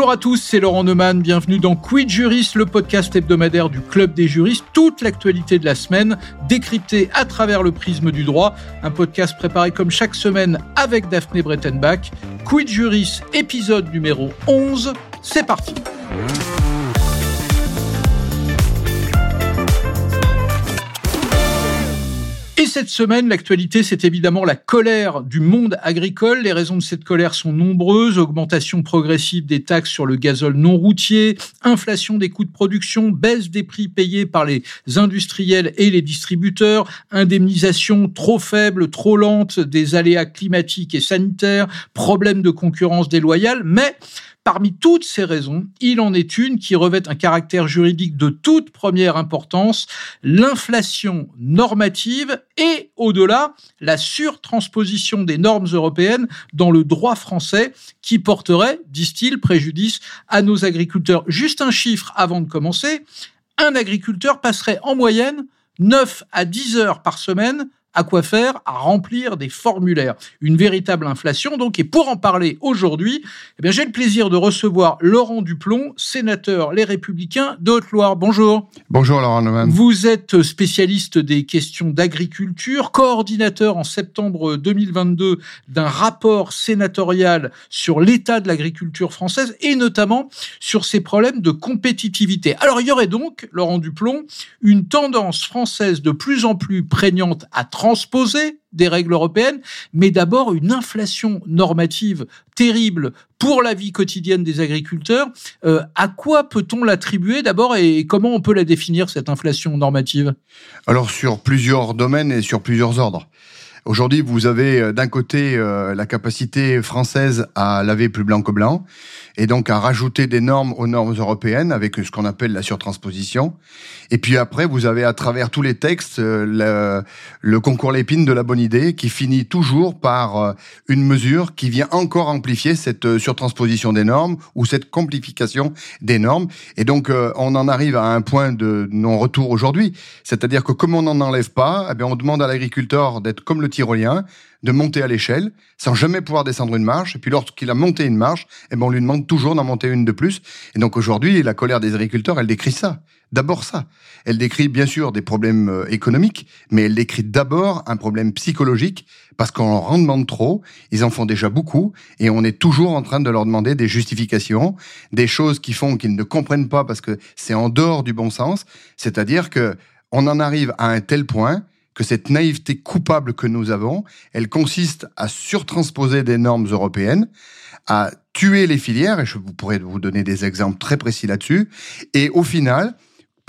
Bonjour à tous, c'est Laurent Neumann. Bienvenue dans Quid Juris, le podcast hebdomadaire du Club des juristes. Toute l'actualité de la semaine décryptée à travers le prisme du droit. Un podcast préparé comme chaque semaine avec Daphné Brettenbach. Quid Juris, épisode numéro 11. C'est parti. Cette semaine, l'actualité, c'est évidemment la colère du monde agricole. Les raisons de cette colère sont nombreuses. Augmentation progressive des taxes sur le gazole non routier, inflation des coûts de production, baisse des prix payés par les industriels et les distributeurs, indemnisation trop faible, trop lente des aléas climatiques et sanitaires, problème de concurrence déloyale. Mais Parmi toutes ces raisons, il en est une qui revêt un caractère juridique de toute première importance, l'inflation normative et, au-delà, la surtransposition des normes européennes dans le droit français qui porterait, disent-ils, préjudice à nos agriculteurs. Juste un chiffre avant de commencer, un agriculteur passerait en moyenne 9 à 10 heures par semaine à quoi faire À remplir des formulaires. Une véritable inflation donc. Et pour en parler aujourd'hui, eh bien, j'ai le plaisir de recevoir Laurent Duplon, sénateur Les Républicains de Haute-Loire. Bonjour. Bonjour Laurent Neumann. Vous êtes spécialiste des questions d'agriculture, coordinateur en septembre 2022 d'un rapport sénatorial sur l'état de l'agriculture française et notamment sur ses problèmes de compétitivité. Alors il y aurait donc, Laurent Duplon, une tendance française de plus en plus prégnante à transposer des règles européennes, mais d'abord une inflation normative terrible pour la vie quotidienne des agriculteurs. Euh, à quoi peut-on l'attribuer d'abord et comment on peut la définir, cette inflation normative? Alors sur plusieurs domaines et sur plusieurs ordres. Aujourd'hui, vous avez euh, d'un côté euh, la capacité française à laver plus blanc que blanc, et donc à rajouter des normes aux normes européennes avec ce qu'on appelle la surtransposition. Et puis après, vous avez à travers tous les textes euh, le, concours l'épine de la bonne idée qui finit toujours par une mesure qui vient encore amplifier cette surtransposition des normes ou cette complication des normes. Et donc, on en arrive à un point de non-retour aujourd'hui. C'est-à-dire que comme on n'en enlève pas, eh bien, on demande à l'agriculteur d'être comme le tyrolien, de monter à l'échelle sans jamais pouvoir descendre une marche. Et puis lorsqu'il a monté une marche, eh ben on lui demande toujours d'en monter une de plus. Et donc aujourd'hui, la colère des agriculteurs, elle décrit ça. D'abord ça. Elle décrit bien sûr des problèmes euh, économiques, mais elle décrit d'abord un problème psychologique parce qu'on leur en demande trop, ils en font déjà beaucoup, et on est toujours en train de leur demander des justifications, des choses qui font qu'ils ne comprennent pas parce que c'est en dehors du bon sens. C'est-à-dire que on en arrive à un tel point que cette naïveté coupable que nous avons, elle consiste à surtransposer des normes européennes, à tuer les filières, et je pourrais vous donner des exemples très précis là-dessus, et au final,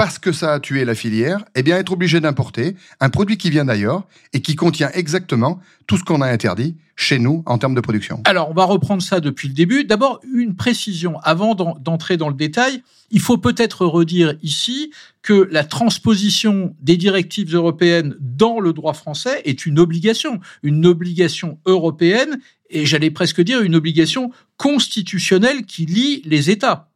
parce que ça a tué la filière, eh bien être obligé d'importer un produit qui vient d'ailleurs et qui contient exactement tout ce qu'on a interdit chez nous en termes de production. Alors, on va reprendre ça depuis le début. D'abord, une précision. Avant d'entrer dans le détail, il faut peut-être redire ici que la transposition des directives européennes dans le droit français est une obligation, une obligation européenne et j'allais presque dire une obligation constitutionnelle qui lie les États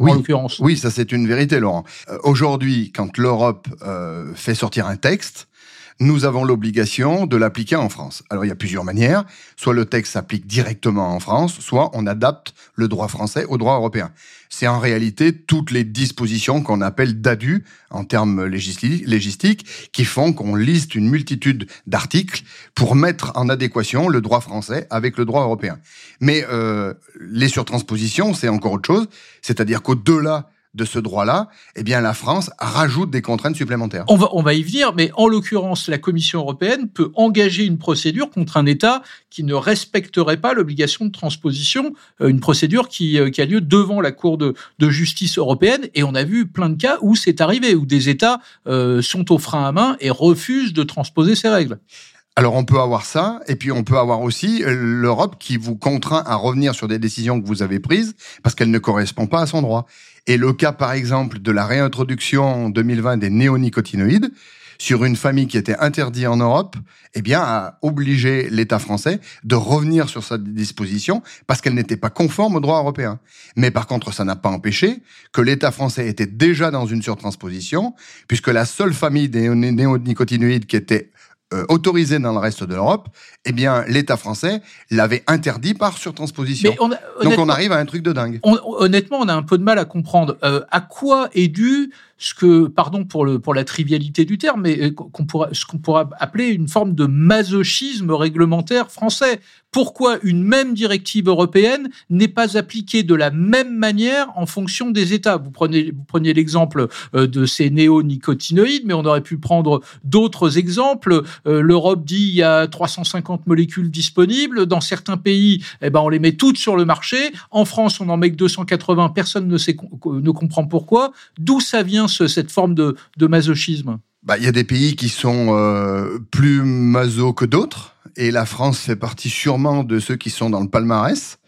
oui, Oui, ça c'est une vérité, Laurent. Euh, aujourd'hui, quand l'Europe euh, fait sortir un texte, nous avons l'obligation de l'appliquer en France. Alors il y a plusieurs manières. Soit le texte s'applique directement en France, soit on adapte le droit français au droit européen. C'est en réalité toutes les dispositions qu'on appelle d'adu en termes légistiques qui font qu'on liste une multitude d'articles pour mettre en adéquation le droit français avec le droit européen. Mais euh, les surtranspositions, c'est encore autre chose. C'est-à-dire qu'au-delà de ce droit-là, eh bien la France rajoute des contraintes supplémentaires. On va, on va y venir, mais en l'occurrence, la Commission européenne peut engager une procédure contre un État qui ne respecterait pas l'obligation de transposition, euh, une procédure qui, euh, qui, a lieu devant la Cour de, de, justice européenne. Et on a vu plein de cas où c'est arrivé, où des États euh, sont au frein à main et refusent de transposer ces règles. Alors on peut avoir ça, et puis on peut avoir aussi l'Europe qui vous contraint à revenir sur des décisions que vous avez prises parce qu'elles ne correspondent pas à son droit. Et le cas, par exemple, de la réintroduction en 2020 des néonicotinoïdes sur une famille qui était interdite en Europe, eh bien, a obligé l'État français de revenir sur sa disposition parce qu'elle n'était pas conforme au droit européen. Mais par contre, ça n'a pas empêché que l'État français était déjà dans une surtransposition puisque la seule famille des néonicotinoïdes qui était euh, autorisé dans le reste de l'Europe, eh bien, l'État français l'avait interdit par surtransposition. Donc on arrive à un truc de dingue. honnêtement, on a un peu de mal à comprendre euh, à quoi est dû ce que, pardon pour, le, pour la trivialité du terme, mais euh, qu'on pourra, ce qu'on pourra appeler une forme de masochisme réglementaire français. Pourquoi une même directive européenne n'est pas appliquée de la même manière en fonction des États? Vous prenez, vous preniez l'exemple euh, de ces néonicotinoïdes, mais on aurait pu prendre d'autres exemples. Euh, L'Europe dit il y a 350 molécules disponibles. Dans certains pays, eh ben, on les met toutes sur le marché. En France, on en met que 280. Personne ne, sait, ne comprend pourquoi. D'où ça vient cette forme de, masochisme bah, Il y a des pays qui sont euh, plus maso que d'autres, et la France fait partie sûrement de ceux qui sont dans le palmarès.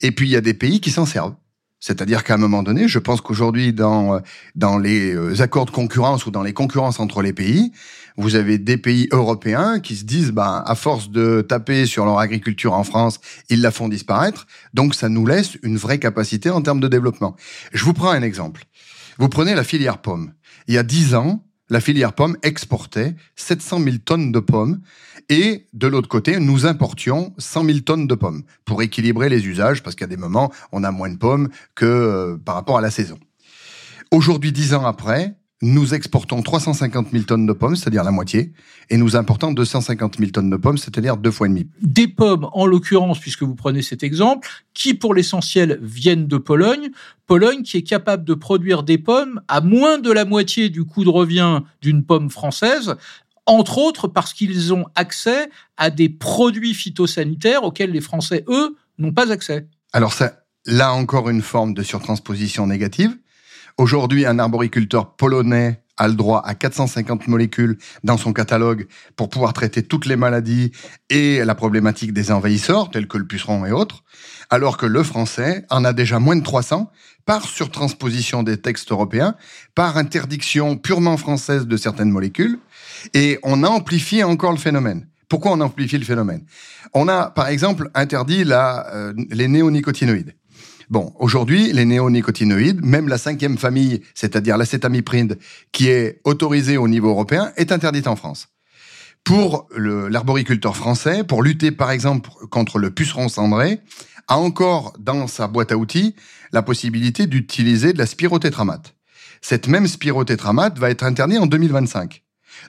Et puis il y a des pays qui s'en servent. C'est-à-dire qu'à un moment donné, je pense qu'aujourd'hui, dans, dans les euh, accords de concurrence ou dans les concurrences entre les pays, vous avez des pays européens qui se disent, bah, à force de taper sur leur agriculture en France, ils la font disparaître. Donc, ça nous laisse une vraie capacité en termes de développement. Je vous prends un exemple. Vous prenez la filière pomme. Il y a 10 ans, la filière pomme exportait 700 000 tonnes de pommes et de l'autre côté, nous importions 100 000 tonnes de pommes pour équilibrer les usages parce qu'à des moments, on a moins de pommes que euh, par rapport à la saison. Aujourd'hui, 10 ans après, nous exportons 350 000 tonnes de pommes, c'est-à-dire la moitié, et nous importons 250 000 tonnes de pommes, c'est-à-dire deux fois et demi. Des pommes, en l'occurrence, puisque vous prenez cet exemple, qui pour l'essentiel viennent de Pologne. Pologne qui est capable de produire des pommes à moins de la moitié du coût de revient d'une pomme française, entre autres parce qu'ils ont accès à des produits phytosanitaires auxquels les Français, eux, n'ont pas accès. Alors ça, là encore une forme de surtransposition négative Aujourd'hui, un arboriculteur polonais a le droit à 450 molécules dans son catalogue pour pouvoir traiter toutes les maladies et la problématique des envahisseurs, tels que le puceron et autres, alors que le français en a déjà moins de 300 par surtransposition des textes européens, par interdiction purement française de certaines molécules, et on amplifie encore le phénomène. Pourquoi on amplifie le phénomène? On a, par exemple, interdit euh, les néonicotinoïdes. Bon, aujourd'hui, les néonicotinoïdes, même la cinquième famille, c'est-à-dire l'acétamipride, qui est autorisée au niveau européen, est interdite en France. Pour l'arboriculteur français, pour lutter par exemple contre le puceron cendré, a encore dans sa boîte à outils la possibilité d'utiliser de la spirotétramate. Cette même spirotétramate va être interdite en 2025.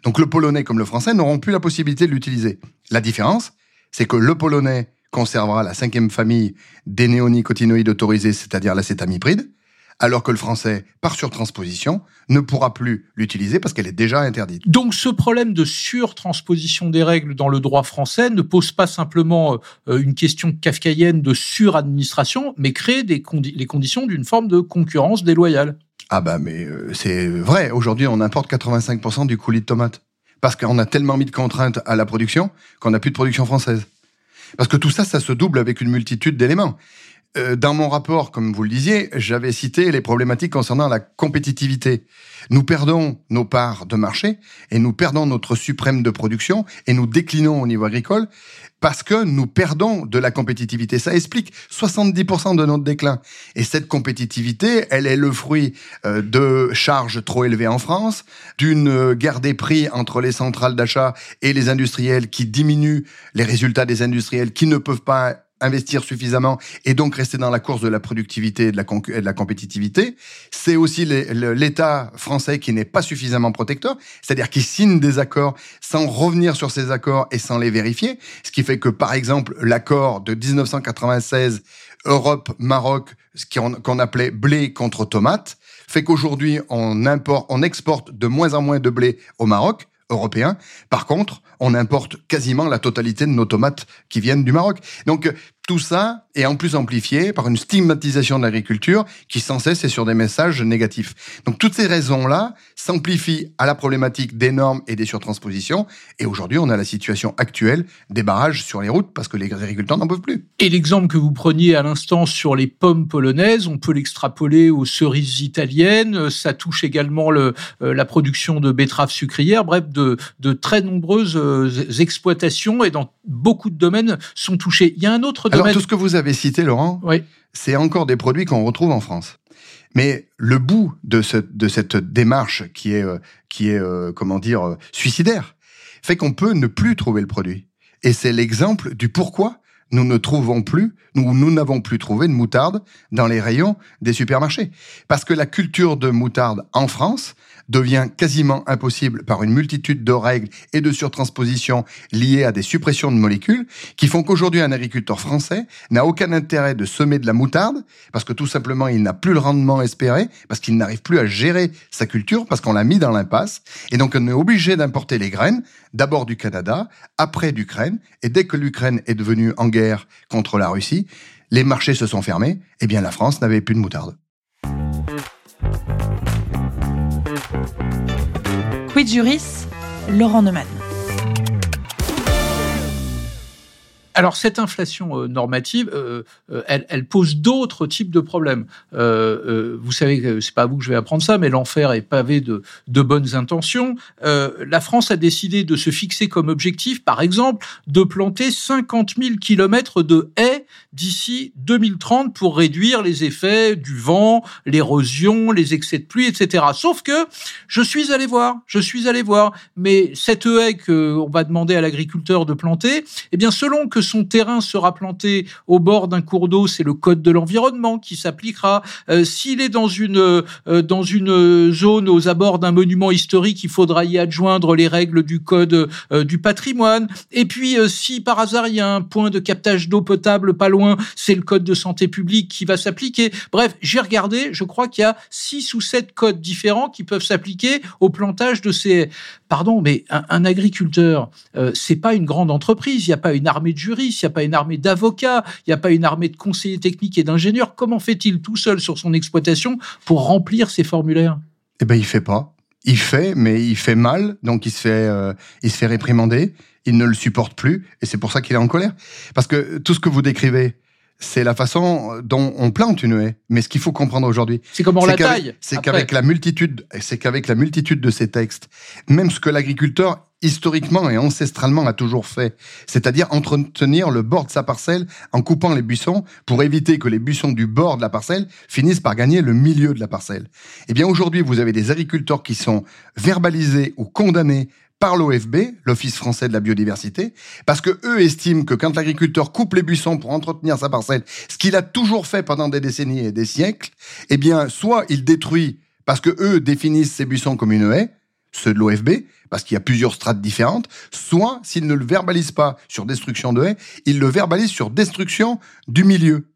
Donc le polonais comme le français n'auront plus la possibilité de l'utiliser. La différence, c'est que le polonais conservera la cinquième famille des néonicotinoïdes autorisés, c'est-à-dire l'acétamipride, alors que le français, par surtransposition, ne pourra plus l'utiliser parce qu'elle est déjà interdite. Donc ce problème de surtransposition des règles dans le droit français ne pose pas simplement euh, une question kafkaïenne de suradministration, mais crée des les conditions d'une forme de concurrence déloyale. Ah bah mais euh, c'est vrai, aujourd'hui on importe 85% du coulis de tomate. Parce qu'on a tellement mis de contraintes à la production qu'on n'a plus de production française. Parce que tout ça, ça se double avec une multitude d'éléments. Euh, dans mon rapport, comme vous le disiez, j'avais cité les problématiques concernant la compétitivité. Nous perdons nos parts de marché et nous perdons notre suprême de production et nous déclinons au niveau agricole parce que nous perdons de la compétitivité. Ça explique 70% de notre déclin. Et cette compétitivité, elle est le fruit euh, de charges trop élevées en France, d'une guerre des prix entre les centrales d'achat et les industriels qui diminuent les résultats des industriels qui ne peuvent pas investir suffisamment et donc rester dans la course de la productivité et de la, compétitivité. C'est aussi l'État français qui n'est pas suffisamment protecteur, c'est-à-dire qui signe des accords sans revenir sur ces accords et sans les vérifier, ce qui fait que par exemple l'accord de 1996 Europe-Maroc, ce qu'on appelait blé contre tomate, fait qu'aujourd'hui on exporte de moins en moins de blé au Maroc européen. Par contre, on importe quasiment la totalité de nos tomates qui viennent du Maroc. Donc tout ça est en plus amplifié par une stigmatisation de l'agriculture qui sans cesse est sur des messages négatifs. Donc toutes ces raisons-là s'amplifient à la problématique des normes et des surtranspositions. Et aujourd'hui, on a la situation actuelle des barrages sur les routes parce que les agriculteurs n'en peuvent plus. Et l'exemple que vous preniez à l'instant sur les pommes polonaises, on peut l'extrapoler aux cerises italiennes. Ça touche également le, euh, la production de betteraves sucrières. Bref, de, très nombreuses euh, exploitations et dans beaucoup de domaines sont touchés. Il y a un autre alors, tout ce que vous avez cité, Laurent, c'est encore des produits qu'on retrouve en France. Mais le bout de, cette démarche qui est, euh, qui est euh, comment dire, euh, suicidaire, fait qu'on peut ne plus trouver le produit. Et c'est l'exemple du pourquoi nous ne trouvons plus, nous, nous n'avons plus trouvé de moutarde dans les rayons des supermarchés. Parce que la culture de moutarde en France devient quasiment impossible par une multitude de règles et de surtranspositions liées à des suppressions de molécules qui font qu'aujourd'hui un agriculteur français n'a aucun intérêt de semer de la moutarde parce que tout simplement il n'a plus le rendement espéré, parce qu'il n'arrive plus à gérer sa culture, parce qu'on l'a mis dans l'impasse. Et donc on est obligé d'importer les graines, d'abord du Canada, après d'Ukraine. Et dès que l'Ukraine est devenue en guerre contre la Russie, les marchés se sont fermés, et eh bien la France n'avait plus de moutarde. Quid Juris, Laurent Neumann. Alors cette inflation euh, normative, euh, euh, elle, pose d'autres types de problèmes. vous savez c'est pas à vous que je vais apprendre ça, mais l'enfer est pavé de, de bonnes intentions. la France a décidé de se fixer comme objectif, par exemple, de planter 50 000 kilomètres de haies d'ici 2030 pour réduire les effets du vent, l'érosion, les excès de pluie, etc. Sauf que je suis allé voir, je suis allé voir, mais cette haie qu'on va demander à l'agriculteur de planter, eh bien selon que son terrain sera planté au bord d'un cours d'eau, c'est le code de l'environnement qui s'appliquera. Euh, s'il est dans une euh, dans une zone aux abords d'un monument historique, il faudra y adjoindre les règles du code euh, du patrimoine. Et puis si par hasard il y a un point de captage d'eau potable loin, c'est le code de santé publique qui va s'appliquer. Bref, j'ai regardé, je crois qu'il y a six ou sept codes différents qui peuvent s'appliquer au plantage de ces pardon, mais un, agriculteur, euh, c'est pas une grande entreprise. Il n'y a pas une armée de juristes, il n'y a pas une armée d'avocats, il n'y a pas une armée de conseillers techniques et d'ingénieurs. Comment fait-il tout seul sur son exploitation pour remplir ces formulaires? Eh ben, il fait pas. Il fait, mais il fait mal, donc il se fait, euh, il se fait réprimander. Il ne le supporte plus, et c'est pour ça qu'il est en colère. Parce que tout ce que vous décrivez, c'est la façon dont on plante une haie. Mais ce qu'il faut comprendre aujourd'hui, c'est comment on la taille. C'est qu'avec la multitude, c'est qu'avec la multitude de ces textes, même ce que l'agriculteur historiquement et ancestralement a toujours fait, c'est-à-dire entretenir le bord de sa parcelle en coupant les buissons pour éviter que les buissons du bord de la parcelle finissent par gagner le milieu de la parcelle. Eh bien aujourd'hui, vous avez des agriculteurs qui sont verbalisés ou condamnés par l'OFB, l'Office français de la biodiversité, parce que eux estiment que quand l'agriculteur coupe les buissons pour entretenir sa parcelle, ce qu'il a toujours fait pendant des décennies et des siècles, eh bien, soit il détruit parce que eux définissent ces buissons comme une haie, ceux de l'OFB, parce qu'il y a plusieurs strates différentes, soit s'il ne le verbalise pas sur destruction de haies, il le verbalise sur destruction du milieu.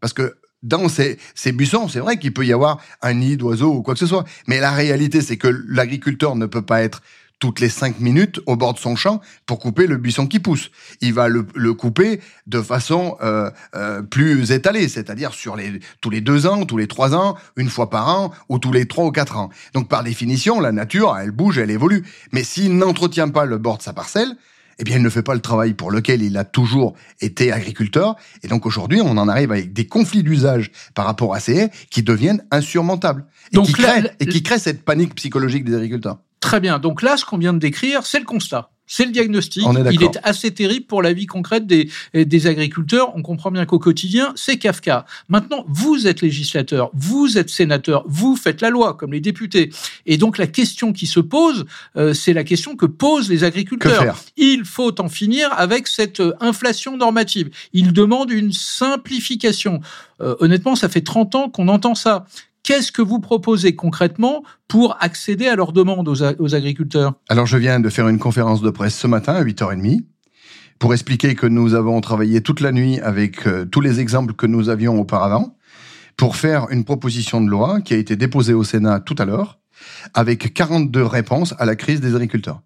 Parce que dans ces, ces buissons, c'est vrai qu'il peut y avoir un nid d'oiseaux ou quoi que ce soit, mais la réalité, c'est que l'agriculteur ne peut pas être toutes les cinq minutes au bord de son champ pour couper le buisson qui pousse. Il va le, couper de façon euh, euh, plus étalée, c'est-à-dire sur les tous les deux ans, tous les trois ans, une fois par an ou tous les trois ou quatre ans. Donc par définition, la nature, elle bouge, elle évolue. Mais s'il n'entretient pas le bord de sa parcelle, eh bien, il ne fait pas le travail pour lequel il a toujours été agriculteur. Et donc aujourd'hui, on en arrive avec des conflits d'usage par rapport à ces haies qui deviennent insurmontables et, qui, créent, et qui créent cette panique psychologique des agriculteurs. Très bien. Donc là, ce qu'on vient de décrire, c'est le constat. C'est le diagnostic. il est assez terrible pour la vie concrète des, des agriculteurs. On comprend bien qu'au quotidien, c'est Kafka. Maintenant, vous êtes législateur, vous êtes sénateur, vous faites la loi, comme les députés. Et donc, la question qui se pose, euh, c'est la question que posent les agriculteurs. Il faut en finir avec cette euh, inflation normative. Ils demandent une simplification. Euh, honnêtement, ça fait 30 ans qu'on entend ça. Qu'est-ce que vous proposez concrètement pour accéder à leurs demandes aux, agriculteurs? Alors, je viens de faire une conférence de presse ce matin à 8h30 pour expliquer que nous avons travaillé toute la nuit avec euh, tous les exemples que nous avions auparavant pour faire une proposition de loi qui a été déposée au Sénat tout à l'heure avec 42 réponses à la crise des agriculteurs.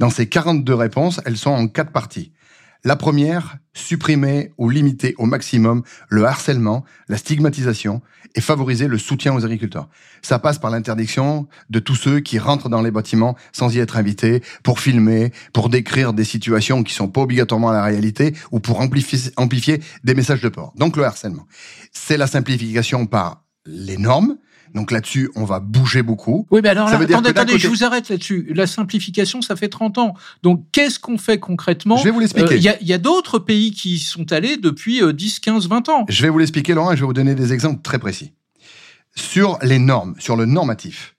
Dans ces 42 réponses, elles sont en quatre parties. La première, supprimer ou limiter au maximum le harcèlement, la stigmatisation et favoriser le soutien aux agriculteurs. Ça passe par l'interdiction de tous ceux qui rentrent dans les bâtiments sans y être invités pour filmer, pour décrire des situations qui sont pas obligatoirement la réalité ou pour amplifier, amplifier des messages de peur. Donc le harcèlement. C'est la simplification par les normes, donc là-dessus, on va bouger beaucoup. Oui, mais alors attendez, attendez, je vous arrête là-dessus. La simplification, ça fait 30 ans. Donc qu'est-ce qu'on fait concrètement? Je vais vous l'expliquer. Il euh, y a, d'autres pays qui sont allés depuis 10, 15, 20 ans. Je vais vous l'expliquer, Laurent, et je vais vous donner des exemples très précis. Sur les normes, sur le normatif,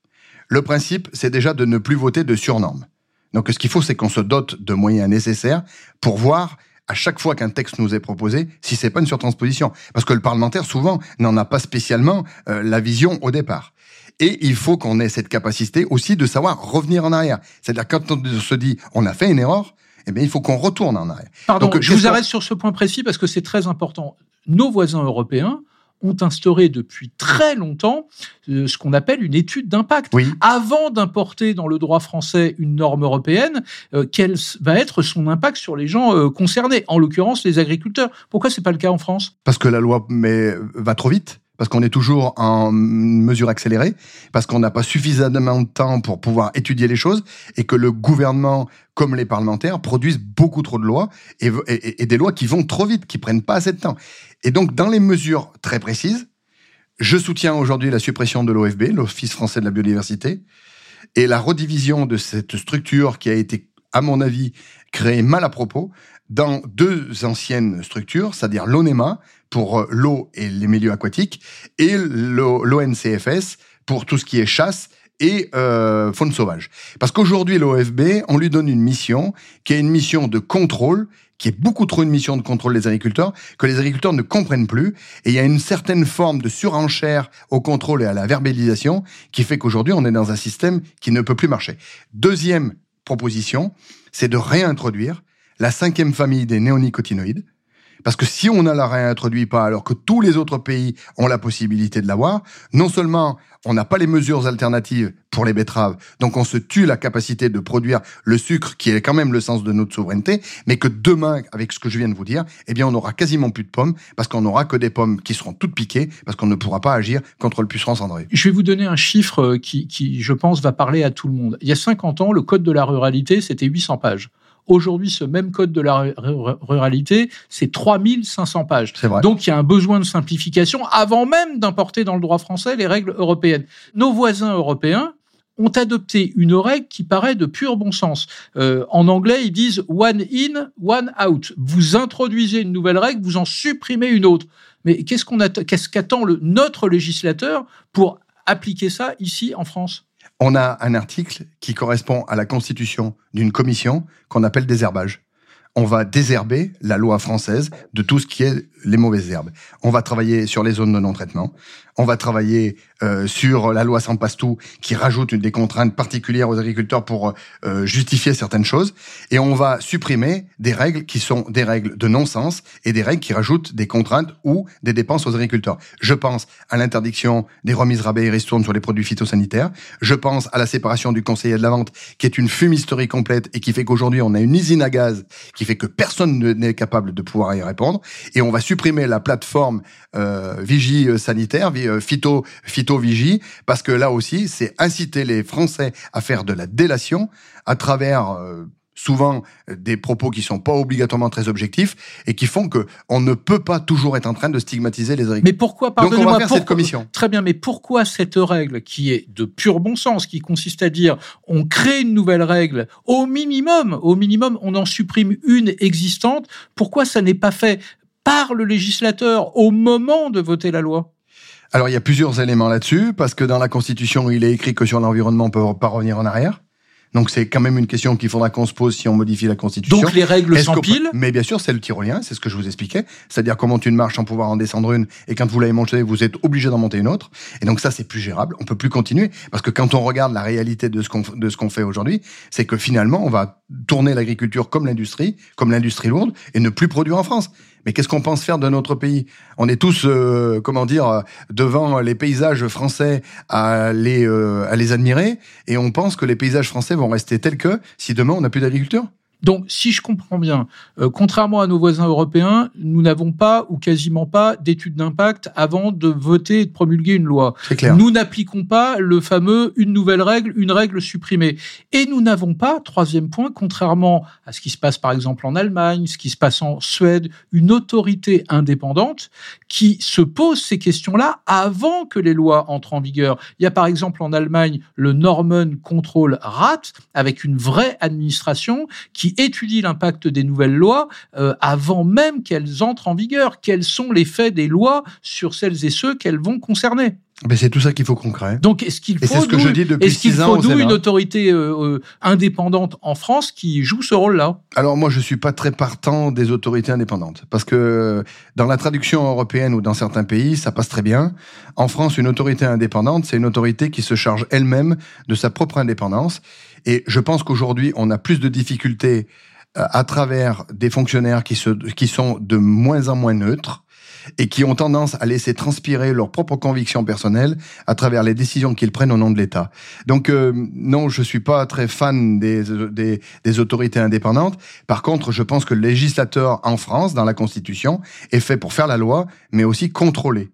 le principe, c'est déjà de ne plus voter de surnormes. Donc ce qu'il faut, c'est qu'on se dote de moyens nécessaires pour voir à chaque fois qu'un texte nous est proposé, si c'est pas une surtransposition. Parce que le parlementaire, souvent, n'en a pas spécialement euh, la vision au départ. Et il faut qu'on ait cette capacité aussi de savoir revenir en arrière. C'est-à-dire quand on se dit on a fait une erreur, eh bien, il faut qu'on retourne en arrière. Pardon, je vous arrête sur ce point précis parce que c'est très important. Nos voisins européens ont instauré depuis très longtemps euh, ce qu'on appelle une étude d'impact. Avant d'importer dans le droit français une norme européenne, euh, quel va être son impact sur les gens euh, concernés, en l'occurrence les agriculteurs. Pourquoi c'est pas le cas en France? Parce que la loi mais, va trop vite. Parce qu'on est toujours en mesure accélérée, parce qu'on n'a pas suffisamment de temps pour pouvoir étudier les choses, et que le gouvernement, comme les parlementaires, produisent beaucoup trop de lois, et, et des lois qui vont trop vite, qui prennent pas assez de temps. Et donc, dans les mesures très précises, je soutiens aujourd'hui la suppression de l'OFB, l'Office français de la biodiversité, et la redivision de cette structure qui a été, à mon avis, créée mal à propos, dans deux anciennes structures, c'est-à-dire l'ONEMA pour euh, l'eau et les milieux aquatiques et l'ONCFS pour tout ce qui est chasse et euh, faune sauvage. Parce qu'aujourd'hui, l'OFB, on lui donne une mission qui est une mission de contrôle, qui est beaucoup trop une mission de contrôle des agriculteurs, que les agriculteurs ne comprennent plus. Et il y a une certaine forme de surenchère au contrôle et à la verbalisation qui fait qu'aujourd'hui, on est dans un système qui ne peut plus marcher. Deuxième proposition, c'est de réintroduire la cinquième famille des néonicotinoïdes. Parce que si on ne la réintroduit pas alors que tous les autres pays ont la possibilité de l'avoir, non seulement on n'a pas les mesures alternatives pour les betteraves, donc on se tue la capacité de produire le sucre qui est quand même le sens de notre souveraineté, mais que demain, avec ce que je viens de vous dire, eh bien on aura quasiment plus de pommes parce qu'on n'aura que des pommes qui seront toutes piquées parce qu'on ne pourra pas agir contre le puceron cendré. Je vais vous donner un chiffre qui, qui, je pense, va parler à tout le monde. Il y a 50 ans, le code de la ruralité, c'était 800 pages. Aujourd'hui, ce même code de la ruralité, c'est 3500 pages. Vrai. Donc, il y a un besoin de simplification avant même d'importer dans le droit français les règles européennes. Nos voisins européens, ont adopté une règle qui paraît de pur bon sens. Euh, en anglais, ils disent one in, one out. Vous introduisez une nouvelle règle, vous en supprimez une autre. Mais qu'est-ce qu'on qu'est-ce qu'attend notre législateur pour appliquer ça ici en France? On a un article qui correspond à la constitution d'une commission qu'on appelle désherbage. On va désherber la loi française de tout ce qui est les mauvaises herbes. On va travailler sur les zones de non-traitement. On va travailler euh, sur la loi sans passe-tout qui rajoute des contraintes particulières aux agriculteurs pour euh, justifier certaines choses. Et on va supprimer des règles qui sont des règles de non-sens et des règles qui rajoutent des contraintes ou des dépenses aux agriculteurs. Je pense à l'interdiction des remises rabais et ristournes sur les produits phytosanitaires. Je pense à la séparation du conseiller de la vente qui est une fumisterie complète et qui fait qu'aujourd'hui on a une usine à gaz qui fait que personne n'est capable de pouvoir y répondre. Et on va supprimer la plateforme euh, vigie euh, sanitaire, euh, phyto, phyto vigie, parce que là aussi, c'est inciter les Français à faire de la délation à travers euh, souvent des propos qui sont pas obligatoirement très objectifs et qui font que on ne peut pas toujours être en train de stigmatiser les agriculteurs. Mais pourquoi, pardonnez-moi, faire cette commission. Très bien, mais pourquoi cette règle qui est de pur bon sens, qui consiste à dire on crée une nouvelle règle au minimum, au minimum on en supprime une existante, pourquoi ça n'est pas fait par le législateur au moment de voter la loi? Alors il y a plusieurs éléments là-dessus, parce que dans la Constitution, il est écrit que sur l'environnement, on peut pas revenir en arrière. Donc c'est quand même une question qu'il faudra qu'on se pose si on modifie la Constitution. Donc les règles s'empilent? Mais bien sûr, c'est le tyrolien, c'est ce que je vous expliquais. C'est-à-dire comment une marche sans pouvoir en descendre une, et quand vous l'avez montée, vous êtes obligé d'en monter une autre. Et donc ça, c'est plus gérable. On peut plus continuer. Parce que quand on regarde la réalité de ce qu'on de ce qu'on fait aujourd'hui, c'est que finalement, on va tourner l'agriculture comme l'industrie, comme l'industrie lourde, et ne plus produire en France. Mais qu'est-ce qu'on pense faire de notre pays? On est tous, euh, comment dire, devant les paysages français à les, euh, à les admirer, et on pense que les paysages français vont rester tels que si demain on n'a plus d'agriculture? Donc, si je comprends bien, euh, contrairement à nos voisins européens, nous n'avons pas ou quasiment pas d'études d'impact avant de voter et de promulguer une loi. Clair. Nous n'appliquons pas le fameux une nouvelle règle, une règle supprimée. Et nous n'avons pas, troisième point, contrairement à ce qui se passe par exemple en Allemagne, ce qui se passe en Suède, une autorité indépendante qui se pose ces questions-là avant que les lois entrent en vigueur. Il y a par exemple en Allemagne le Normen Control Rat avec une vraie administration qui étudie l'impact des nouvelles lois euh, avant même qu'elles entrent en vigueur. Quels sont les faits des lois sur celles et ceux qu'elles vont concerner? Ben c'est tout ça qu'il faut qu'on crée. Donc, est-ce qu'il faut, ce que je dis depuis est-ce qu'il faut au d'où une autorité euh, euh, indépendante en France qui joue ce rôle-là? Alors moi, je suis pas très partant des autorités indépendantes parce que dans la traduction européenne ou dans certains pays, ça passe très bien. En France, une autorité indépendante, c'est une autorité qui se charge elle-même de sa propre indépendance. Et je pense qu'aujourd'hui, on a plus de difficultés euh, à travers des fonctionnaires qui, se, qui sont de moins en moins neutres et qui ont tendance à laisser transpirer leurs propres convictions personnelles à travers les décisions qu'ils prennent au nom de l'État. Donc euh, non, je suis pas très fan des, des, des, autorités indépendantes. Par contre, je pense que le législateur en France, dans la Constitution, est fait pour faire la loi, mais aussi contrôler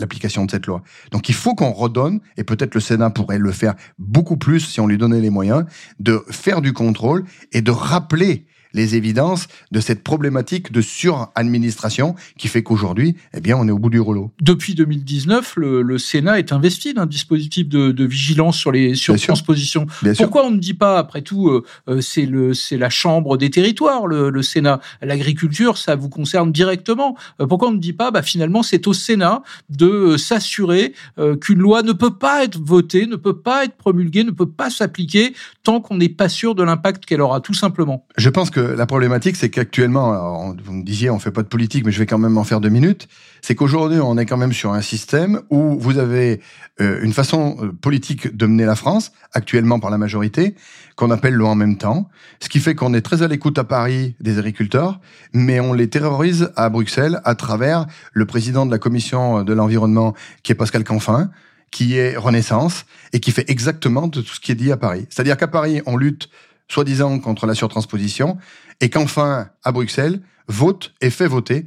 l'application de cette loi. Donc il faut qu'on redonne, et peut-être le Sénat pourrait le faire beaucoup plus si on lui donnait les moyens, de faire du contrôle et de rappeler les évidences de cette problématique de suradministration qui fait qu'aujourd'hui, eh bien, on est au bout du rouleau. Depuis 2019, le, le Sénat est investi d'un dispositif de, de, vigilance sur les surtranspositions. Pourquoi on ne dit pas, après tout, euh, c'est le c'est la chambre des territoires, le, le Sénat, l'agriculture, ça vous concerne directement. Euh, pourquoi on ne dit pas, bah finalement, c'est au Sénat de euh, s'assurer euh, qu'une loi ne peut pas être votée, ne peut pas être promulguée, ne peut pas s'appliquer tant qu'on n'est pas sûr de l'impact qu'elle aura, tout simplement? Je pense que la problématique, c'est qu'actuellement, vous me disiez, on fait pas de politique, mais je vais quand même en faire deux minutes. C'est qu'aujourd'hui, on est quand même sur un système où vous avez euh, une façon euh, politique de mener la France, actuellement par la majorité, qu'on appelle le en même temps. Ce qui fait qu'on est très à l'écoute à Paris des agriculteurs, mais on les terrorise à Bruxelles à travers le président de la commission de l'environnement, qui est Pascal Canfin, qui est Renaissance, et qui fait exactement de tout ce qui est dit à Paris. C'est-à-dire qu'à Paris, on lutte soi-disant contre la surtransposition, et qu'enfin, à Bruxelles, vote et fait voter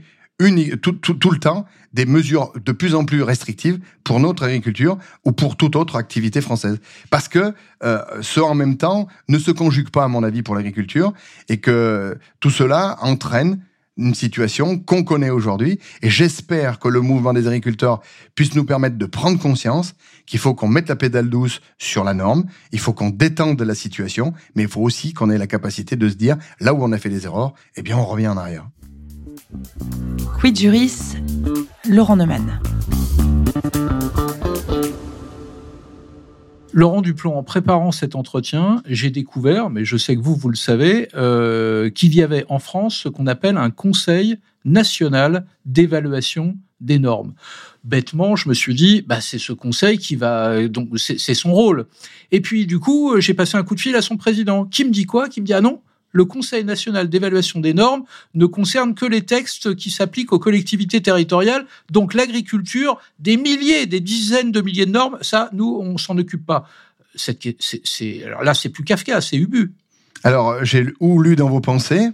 tout, le temps des mesures de plus en plus restrictives pour notre agriculture ou pour toute autre activité française. Parce que euh, ce en même temps ne se conjugue pas, à mon avis, pour l'agriculture, et que tout cela entraîne une situation qu'on connaît aujourd'hui. Et j'espère que le mouvement des agriculteurs puisse nous permettre de prendre conscience qu'il faut qu'on mette la pédale douce sur la norme, il faut qu'on détende la situation, mais il faut aussi qu'on ait la capacité de se dire, là où on a fait des erreurs, eh bien on revient en arrière. Quid Juris, Laurent Neumann. Laurent Duplon, en préparant cet entretien, j'ai découvert, mais je sais que vous, vous le savez, euh, qu'il y avait en France ce qu'on appelle un Conseil national d'évaluation des normes. Bêtement, je me suis dit, bah, c'est ce conseil qui va, donc c'est son rôle. Et puis, du coup, j'ai passé un coup de fil à son président, qui me dit quoi? Qui me dit, ah non, le Conseil national d'évaluation des normes ne concerne que les textes qui s'appliquent aux collectivités territoriales, donc l'agriculture, des milliers, des dizaines de milliers de normes, ça, nous, on s'en occupe pas. Alors là, c'est plus Kafka, c'est Ubu. Alors, j'ai ou lu dans vos pensées,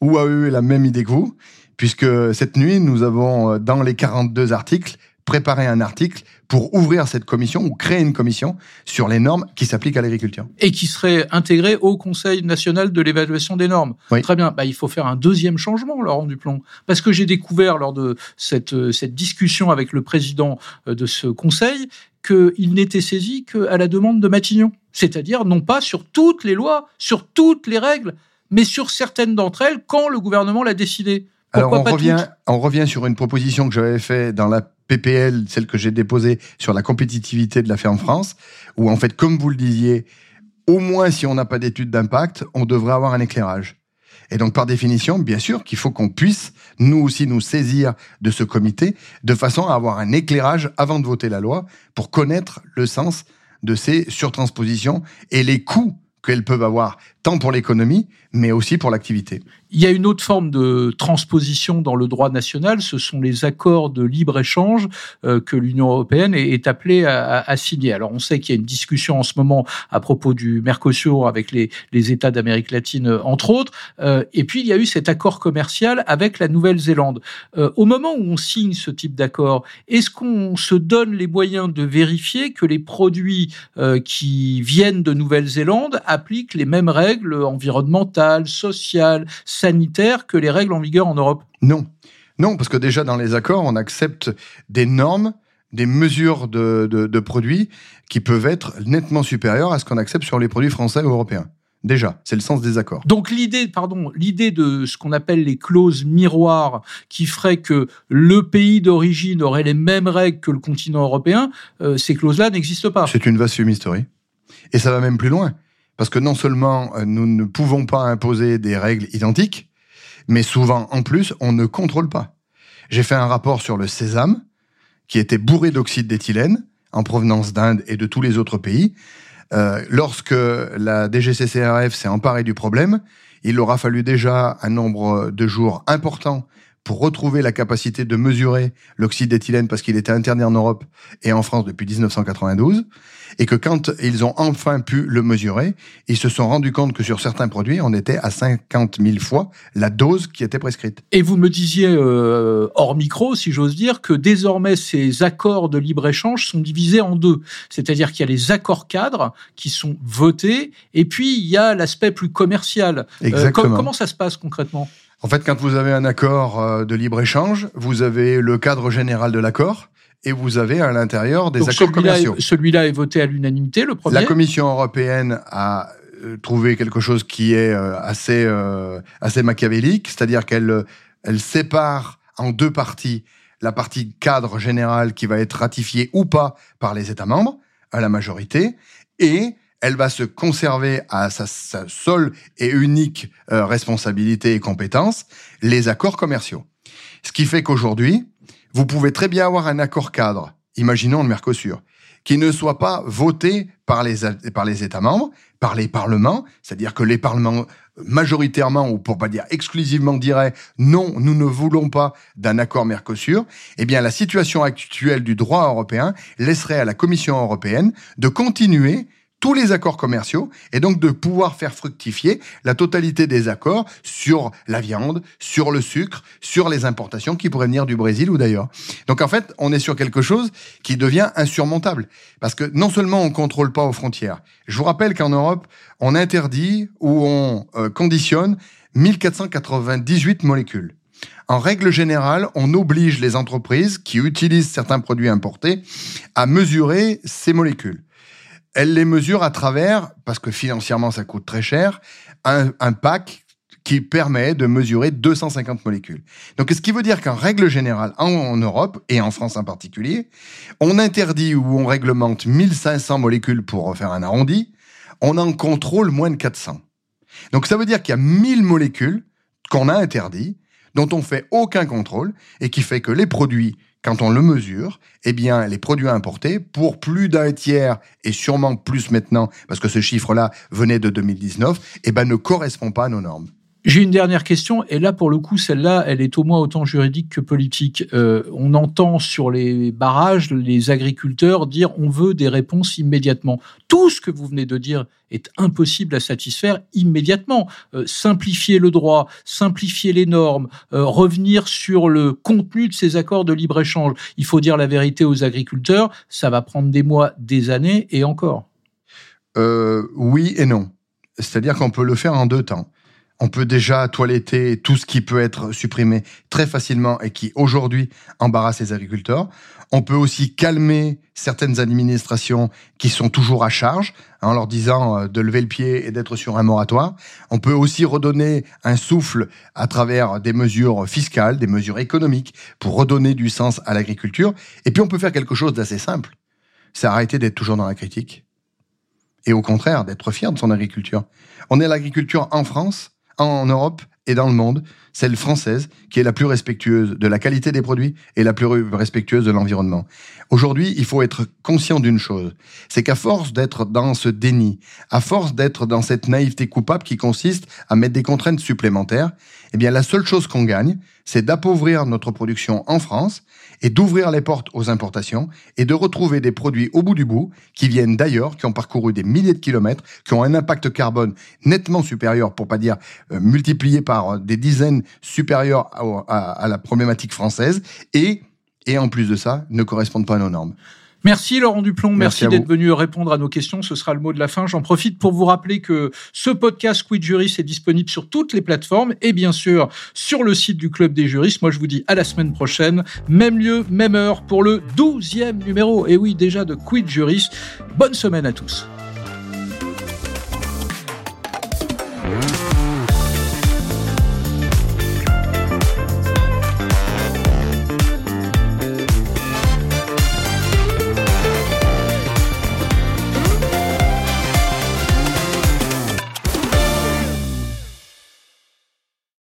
ou a eu la même idée que vous, puisque cette nuit, nous avons, dans les 42 articles, préparer un article pour ouvrir cette commission ou créer une commission sur les normes qui s'appliquent à l'agriculture. Et qui serait intégrée au Conseil national de l'évaluation des normes. Oui. Très bien. Bah, il faut faire un deuxième changement, Laurent Duplon. Parce que j'ai découvert lors de cette, cette discussion avec le président de ce conseil qu'il n'était saisi qu'à la demande de Matignon. C'est-à-dire non pas sur toutes les lois, sur toutes les règles, mais sur certaines d'entre elles quand le gouvernement l'a décidé. Pourquoi Alors on revient, on revient sur une proposition que j'avais faite dans la PPL, celle que j'ai déposée sur la compétitivité de la ferme France, où en fait, comme vous le disiez, au moins si on n'a pas d'études d'impact, on devrait avoir un éclairage. Et donc, par définition, bien sûr qu'il faut qu'on puisse, nous aussi, nous saisir de ce comité, de façon à avoir un éclairage avant de voter la loi, pour connaître le sens de ces surtranspositions et les coûts qu'elles peuvent avoir, tant pour l'économie, mais aussi pour l'activité. Il y a une autre forme de transposition dans le droit national, ce sont les accords de libre-échange euh, que l'Union européenne est, appelée à, signer. Alors on sait qu'il y a une discussion en ce moment à propos du Mercosur avec les, les États d'Amérique latine, entre autres, euh, et puis il y a eu cet accord commercial avec la Nouvelle-Zélande. Euh, au moment où on signe ce type d'accord, est-ce qu'on se donne les moyens de vérifier que les produits euh, qui viennent de Nouvelle-Zélande appliquent les mêmes règles environnementales, sociales, sanitaires que les règles en vigueur en Europe Non. Non, parce que déjà dans les accords, on accepte des normes, des mesures de, de, de produits qui peuvent être nettement supérieures à ce qu'on accepte sur les produits français ou européens. Déjà, c'est le sens des accords. Donc l'idée, pardon, l'idée de ce qu'on appelle les clauses miroirs, qui ferait que le pays d'origine aurait les mêmes règles que le continent européen, euh, ces clauses-là n'existent pas. C'est une vaste fumisterie. Et ça va même plus loin. Parce que non seulement euh, nous ne pouvons pas imposer des règles identiques, mais souvent, en plus, on ne contrôle pas. J'ai fait un rapport sur le sésame, qui était bourré d'oxyde d'éthylène, en provenance d'Inde et de tous les autres pays. Euh, lorsque la DGCCRF s'est emparée du problème, il aura fallu déjà un nombre de jours important pour retrouver la capacité de mesurer l'oxyde d'éthylène parce qu'il était interdit en Europe et en France depuis 1992 et que quand ils ont enfin pu le mesurer, ils se sont rendus compte que sur certains produits, on était à 50 000 fois la dose qui était prescrite. Et vous me disiez, euh, hors micro, si j'ose dire, que désormais ces accords de libre-échange sont divisés en deux. C'est-à-dire qu'il y a les accords cadres qui sont votés, et puis il y a l'aspect plus commercial. Euh, Exactement. comment ça se passe concrètement? En fait, quand vous avez un accord euh, de libre-échange, vous avez le cadre général de l'accord et vous avez à l'intérieur des accords commerciaux. Celui-là est voté à l'unanimité, le premier. La Commission européenne a euh, trouvé quelque chose qui est euh, assez assez machiavélique, c'est-à-dire qu'elle elle sépare en deux parties la partie cadre général qui va être ratifiée ou pas par les États membres à la majorité et elle va se conserver à sa, seule et unique euh, responsabilité et compétence, les accords commerciaux. Ce qui fait qu'aujourd'hui, vous pouvez très bien avoir un accord cadre, imaginons le Mercosur, qui ne soit pas voté par les, par les États membres, par les parlements, c'est-à-dire que les parlements majoritairement, ou pour pas dire exclusivement, diraient non, nous ne voulons pas d'un accord Mercosur, eh bien la situation actuelle du droit européen laisserait à la Commission européenne de continuer tous les accords commerciaux et donc de pouvoir faire fructifier la totalité des accords sur la viande, sur le sucre, sur les importations qui pourraient venir du Brésil ou d'ailleurs. Donc en fait, on est sur quelque chose qui devient insurmontable parce que non seulement on contrôle pas aux frontières. Je vous rappelle qu'en Europe, on interdit ou on euh, conditionne 1498 molécules. En règle générale, on oblige les entreprises qui utilisent certains produits importés à mesurer ces molécules elle les mesure à travers, parce que financièrement ça coûte très cher, un, pack qui permet de mesurer 250 molécules. Donc, ce qui veut dire qu'en règle générale, en, Europe et en France en particulier, on interdit ou on réglemente 1500 molécules pour faire un arrondi, on en contrôle moins de 400. Donc, ça veut dire qu'il y a 1000 molécules qu'on a interdit, dont on fait aucun contrôle et qui fait que les produits quand on le mesure, eh bien, les produits importés, pour plus d'un tiers, et sûrement plus maintenant, parce que ce chiffre-là venait de 2019, eh ben, ne correspond pas à nos normes. J'ai une dernière question, et là, pour le coup, celle-là, elle est au moins autant juridique que politique. Euh, on entend sur les barrages les agriculteurs dire on veut des réponses immédiatement. Tout ce que vous venez de dire est impossible à satisfaire immédiatement. Euh, simplifier le droit, simplifier les normes, euh, revenir sur le contenu de ces accords de libre-échange. Il faut dire la vérité aux agriculteurs, ça va prendre des mois, des années et encore. oui et non. C'est-à-dire qu'on peut le faire en deux temps on peut déjà toiletter tout ce qui peut être supprimé très facilement et qui aujourd'hui embarrasse les agriculteurs. On peut aussi calmer certaines administrations qui sont toujours à charge en leur disant euh, de lever le pied et d'être sur un moratoire. On peut aussi redonner un souffle à travers des mesures fiscales, des mesures économiques pour redonner du sens à l'agriculture. Et puis on peut faire quelque chose d'assez simple. C'est arrêter d'être toujours dans la critique. Et au contraire, d'être fier de son agriculture. On est l'agriculture en France en Europe et dans le monde, celle française qui est la plus respectueuse de la qualité des produits et la plus respectueuse de l'environnement. Aujourd'hui, il faut être conscient d'une chose, c'est qu'à force d'être dans ce déni, à force d'être dans cette naïveté coupable qui consiste à mettre des contraintes supplémentaires, eh bien la seule chose qu'on gagne, c'est d'appauvrir notre production en France et d'ouvrir les portes aux importations et de retrouver des produits au bout du bout qui viennent d'ailleurs, qui ont parcouru des milliers de kilomètres, qui ont un impact carbone nettement supérieur, pour pas dire euh, multiplié par euh, des dizaines supérieurs à, la problématique française et et en plus de ça, ne correspondent pas à nos normes. Merci Laurent Duplon, merci, d'être venu répondre à nos questions. Ce sera le mot de la fin. J'en profite pour vous rappeler que ce podcast Quid Juris est disponible sur toutes les plateformes et bien sûr sur le site du Club des juristes. Moi, je vous dis à la semaine prochaine, même lieu, même heure pour le douzième numéro. Et oui, déjà de Quid Juris. Bonne semaine à tous.